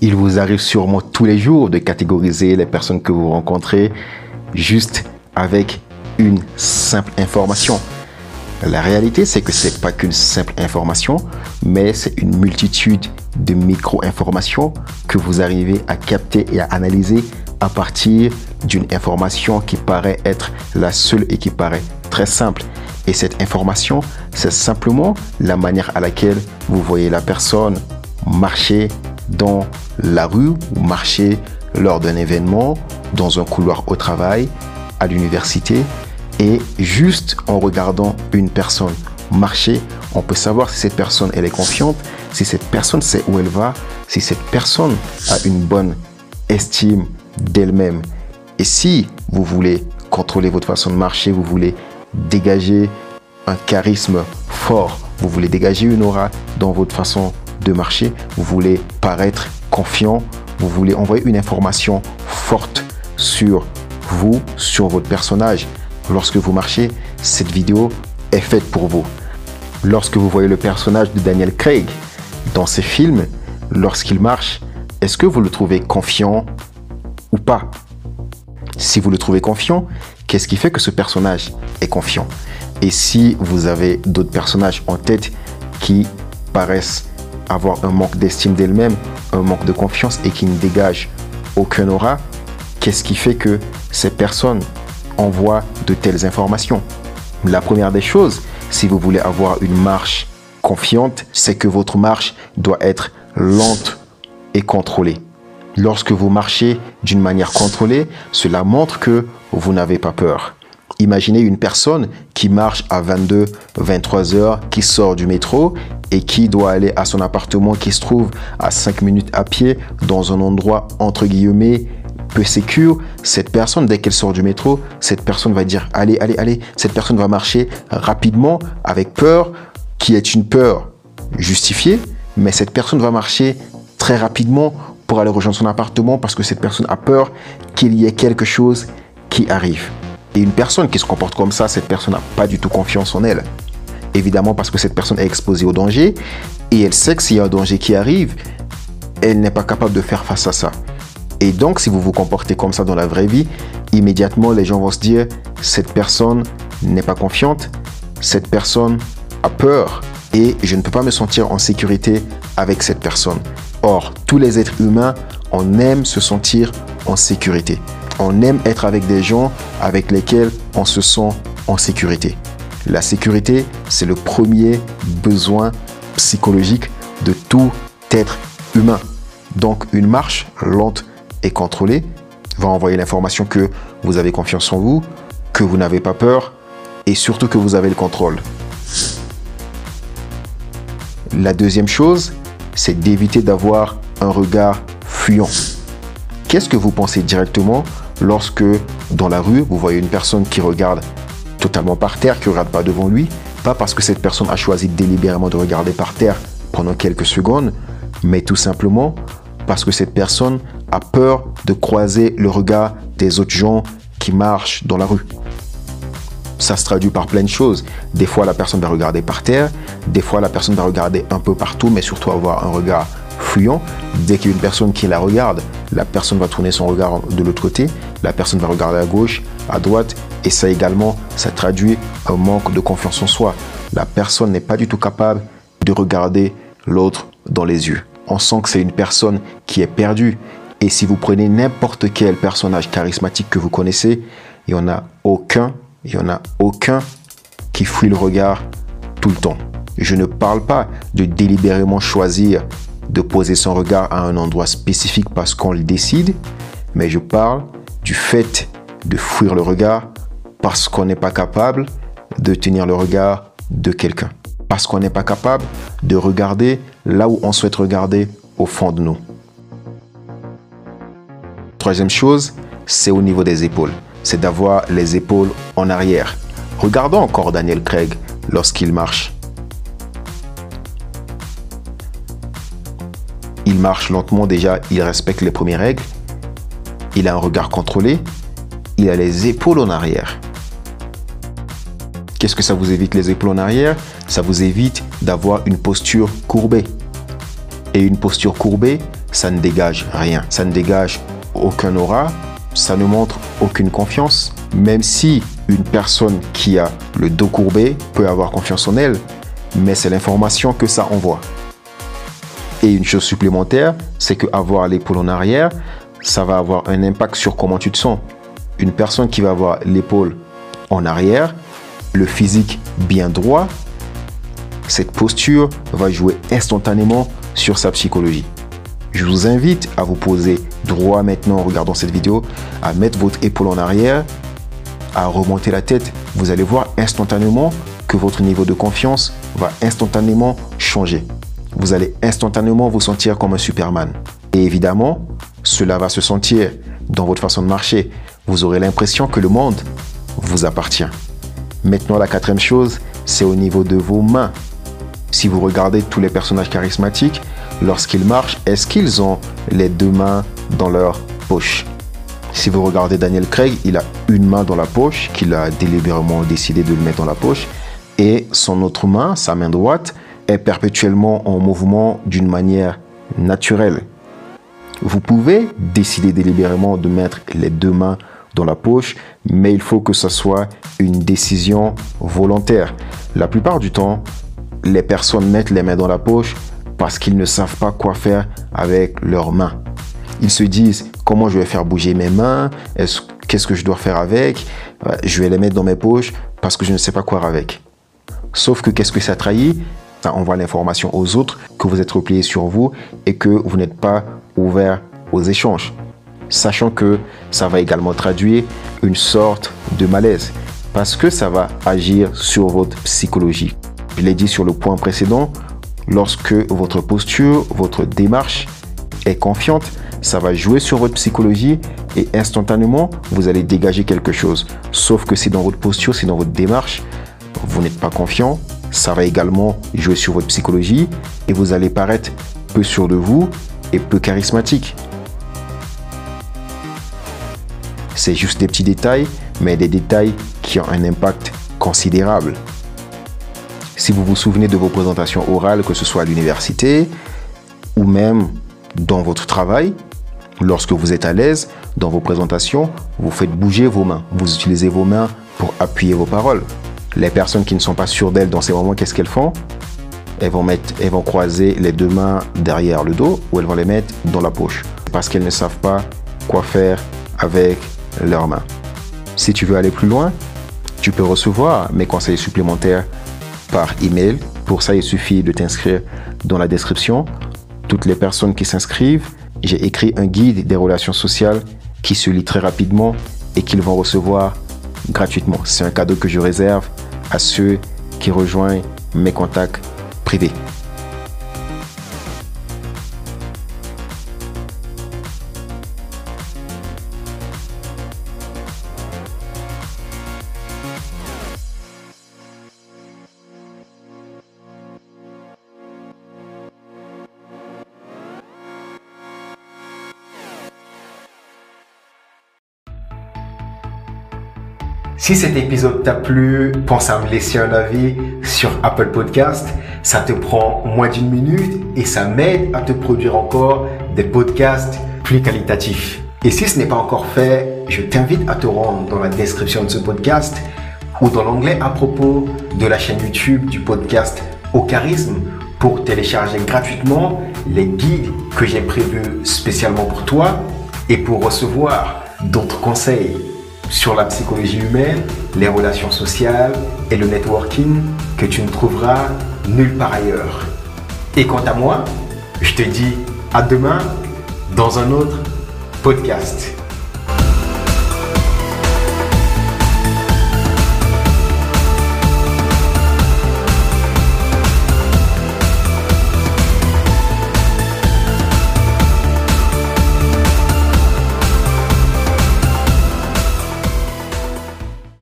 Il vous arrive sûrement tous les jours de catégoriser les personnes que vous rencontrez juste avec une simple information. La réalité, c'est que c'est pas qu'une simple information, mais c'est une multitude de micro-informations que vous arrivez à capter et à analyser à partir d'une information qui paraît être la seule et qui paraît très simple. Et cette information, c'est simplement la manière à laquelle vous voyez la personne marcher dans la rue ou marcher lors d'un événement, dans un couloir au travail, à l'université. Et juste en regardant une personne marcher, on peut savoir si cette personne elle est confiante, si cette personne sait où elle va, si cette personne a une bonne estime d'elle-même. Et si vous voulez contrôler votre façon de marcher, vous voulez dégager un charisme fort, vous voulez dégager une aura dans votre façon de marcher, vous voulez paraître confiant, vous voulez envoyer une information forte sur vous, sur votre personnage. Lorsque vous marchez, cette vidéo est faite pour vous. Lorsque vous voyez le personnage de Daniel Craig dans ses films, lorsqu'il marche, est-ce que vous le trouvez confiant ou pas? Si vous le trouvez confiant, qu'est-ce qui fait que ce personnage est confiant? Et si vous avez d'autres personnages en tête qui paraissent avoir un manque d'estime d'elle-même, un manque de confiance et qui ne dégagent aucun aura, qu'est-ce qui fait que ces personnes envoient de telles informations? La première des choses, si vous voulez avoir une marche confiante, c'est que votre marche doit être lente et contrôlée. Lorsque vous marchez d'une manière contrôlée, cela montre que vous n'avez pas peur. Imaginez une personne qui marche à 22, 23 heures, qui sort du métro et qui doit aller à son appartement qui se trouve à 5 minutes à pied dans un endroit entre guillemets peu sécure. Cette personne, dès qu'elle sort du métro, cette personne va dire allez, allez, allez. Cette personne va marcher rapidement avec peur, qui est une peur justifiée, mais cette personne va marcher très rapidement pour aller rejoindre son appartement parce que cette personne a peur qu'il y ait quelque chose qui arrive. Et une personne qui se comporte comme ça, cette personne n'a pas du tout confiance en elle. Évidemment parce que cette personne est exposée au danger et elle sait que s'il y a un danger qui arrive, elle n'est pas capable de faire face à ça. Et donc si vous vous comportez comme ça dans la vraie vie, immédiatement les gens vont se dire, cette personne n'est pas confiante, cette personne a peur et je ne peux pas me sentir en sécurité avec cette personne. Or, tous les êtres humains, on aime se sentir en sécurité. On aime être avec des gens avec lesquels on se sent en sécurité. La sécurité, c'est le premier besoin psychologique de tout être humain. Donc une marche lente et contrôlée va envoyer l'information que vous avez confiance en vous, que vous n'avez pas peur et surtout que vous avez le contrôle. La deuxième chose, c'est d'éviter d'avoir un regard fuyant. Qu'est-ce que vous pensez directement lorsque dans la rue, vous voyez une personne qui regarde totalement par terre, qui ne regarde pas devant lui, pas parce que cette personne a choisi délibérément de regarder par terre pendant quelques secondes, mais tout simplement parce que cette personne a peur de croiser le regard des autres gens qui marchent dans la rue. Ça se traduit par plein de choses. Des fois, la personne va regarder par terre, des fois, la personne va regarder un peu partout, mais surtout avoir un regard fuyant. Dès qu'il y a une personne qui la regarde, la personne va tourner son regard de l'autre côté, la personne va regarder à gauche, à droite, et ça également, ça traduit un manque de confiance en soi. La personne n'est pas du tout capable de regarder l'autre dans les yeux. On sent que c'est une personne qui est perdue. Et si vous prenez n'importe quel personnage charismatique que vous connaissez, il n'y en a aucun, il n'y en a aucun qui fuit le regard tout le temps. Je ne parle pas de délibérément choisir de poser son regard à un endroit spécifique parce qu'on le décide, mais je parle du fait de fuir le regard parce qu'on n'est pas capable de tenir le regard de quelqu'un. Parce qu'on n'est pas capable de regarder là où on souhaite regarder au fond de nous. Troisième chose, c'est au niveau des épaules. C'est d'avoir les épaules en arrière. Regardons encore Daniel Craig lorsqu'il marche. Il marche lentement déjà, il respecte les premières règles. Il a un regard contrôlé. Il a les épaules en arrière. Qu'est-ce que ça vous évite les épaules en arrière? Ça vous évite d'avoir une posture courbée. Et une posture courbée, ça ne dégage rien. Ça ne dégage aucun aura, ça ne montre aucune confiance. Même si une personne qui a le dos courbé peut avoir confiance en elle, mais c'est l'information que ça envoie. Et une chose supplémentaire, c'est que avoir l'épaule en arrière, ça va avoir un impact sur comment tu te sens. Une personne qui va avoir l'épaule en arrière, le physique bien droit, cette posture va jouer instantanément sur sa psychologie. Je vous invite à vous poser droit maintenant en regardant cette vidéo, à mettre votre épaule en arrière, à remonter la tête. Vous allez voir instantanément que votre niveau de confiance va instantanément changer. Vous allez instantanément vous sentir comme un Superman. Et évidemment, cela va se sentir dans votre façon de marcher. Vous aurez l'impression que le monde vous appartient. Maintenant, la quatrième chose, c'est au niveau de vos mains. Si vous regardez tous les personnages charismatiques, lorsqu'ils marchent, est-ce qu'ils ont les deux mains dans leur poche? Si vous regardez Daniel Craig, il a une main dans la poche, qu'il a délibérément décidé de le mettre dans la poche, et son autre main, sa main droite, est perpétuellement en mouvement d'une manière naturelle. Vous pouvez décider délibérément de mettre les deux mains dans la poche, mais il faut que ce soit une décision volontaire. La plupart du temps, les personnes mettent les mains dans la poche parce qu'ils ne savent pas quoi faire avec leurs mains. Ils se disent comment je vais faire bouger mes mains, qu'est-ce que je dois faire avec, je vais les mettre dans mes poches parce que je ne sais pas quoi avec. Sauf que qu'est-ce que ça trahit? Ça envoie l'information aux autres que vous êtes replié sur vous et que vous n'êtes pas ouvert aux échanges. Sachant que ça va également traduire une sorte de malaise parce que ça va agir sur votre psychologie. Je l'ai dit sur le point précédent, lorsque votre posture, votre démarche est confiante, ça va jouer sur votre psychologie et instantanément, vous allez dégager quelque chose. Sauf que c'est dans votre posture, c'est dans votre démarche, vous n'êtes pas confiant, ça va également jouer sur votre psychologie et vous allez paraître peu sûr de vous et peu charismatique. C'est juste des petits détails, mais des détails qui ont un impact considérable. Si vous vous souvenez de vos présentations orales, que ce soit à l'université ou même dans votre travail, lorsque vous êtes à l'aise dans vos présentations, vous faites bouger vos mains. Vous utilisez vos mains pour appuyer vos paroles. Les personnes qui ne sont pas sûres d'elles dans ces moments, qu'est-ce qu'elles font? Elles vont, mettre, elles vont croiser les deux mains derrière le dos ou elles vont les mettre dans la poche parce qu'elles ne savent pas quoi faire avec leurs mains. Si tu veux aller plus loin, tu peux recevoir mes conseils supplémentaires par email. Pour ça, il suffit de t'inscrire dans la description. Toutes les personnes qui s'inscrivent, j'ai écrit un guide des relations sociales qui se lit très rapidement et qu'ils vont recevoir gratuitement. C'est un cadeau que je réserve à ceux qui rejoignent mes contacts privés. Si cet épisode t'a plu, pense à me laisser un avis sur Apple Podcast. Ça te prend moins d'une minute et ça m'aide à te produire encore des podcasts plus qualitatifs. Et si ce n'est pas encore fait, je t'invite à te rendre dans la description de ce podcast ou dans l'onglet à propos de la chaîne YouTube du podcast Au Charisme pour télécharger gratuitement les guides que j'ai prévus spécialement pour toi et pour recevoir d'autres conseils sur la psychologie humaine, les relations sociales et le networking que tu ne trouveras nulle part ailleurs. Et quant à moi, je te dis à demain dans un autre podcast.